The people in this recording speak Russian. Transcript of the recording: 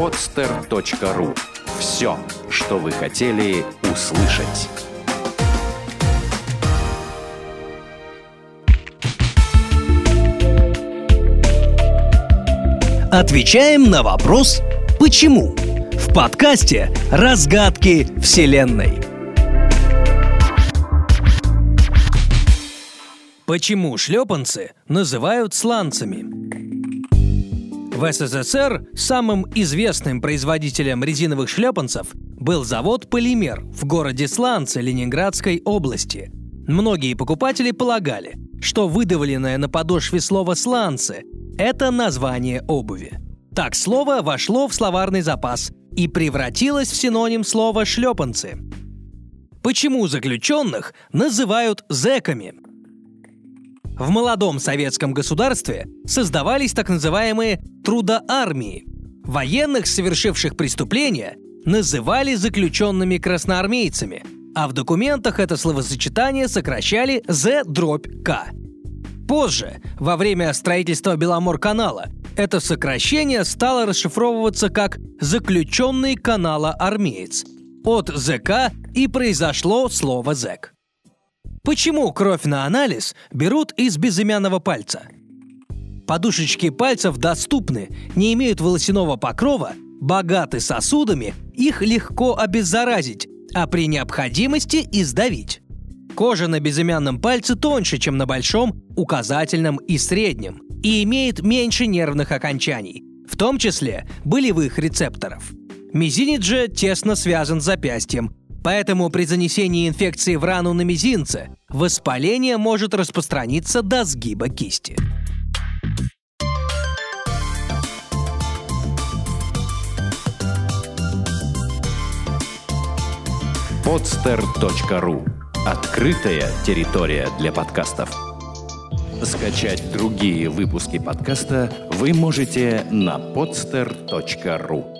podster.ru. Все, что вы хотели услышать. Отвечаем на вопрос «Почему?» в подкасте «Разгадки Вселенной». Почему шлепанцы называют сланцами? В СССР самым известным производителем резиновых шлепанцев был завод «Полимер» в городе Сланцы Ленинградской области. Многие покупатели полагали, что выдавленное на подошве слово «сланцы» – это название обуви. Так слово вошло в словарный запас и превратилось в синоним слова «шлепанцы». Почему заключенных называют зэками – в молодом советском государстве создавались так называемые трудоармии. Военных, совершивших преступления, называли заключенными красноармейцами, а в документах это словосочетание сокращали «З-К». Позже, во время строительства Беломор-канала, это сокращение стало расшифровываться как «заключенный канала армеец». От ЗК и произошло слово «зэк». Почему кровь на анализ берут из безымянного пальца? Подушечки пальцев доступны, не имеют волосяного покрова, богаты сосудами, их легко обеззаразить, а при необходимости издавить. Кожа на безымянном пальце тоньше, чем на большом, указательном и среднем, и имеет меньше нервных окончаний, в том числе болевых рецепторов. Мизинец же тесно связан с запястьем, Поэтому при занесении инфекции в рану на мизинце воспаление может распространиться до сгиба кисти. podster.ru Открытая территория для подкастов. Скачать другие выпуски подкаста вы можете на podster.ru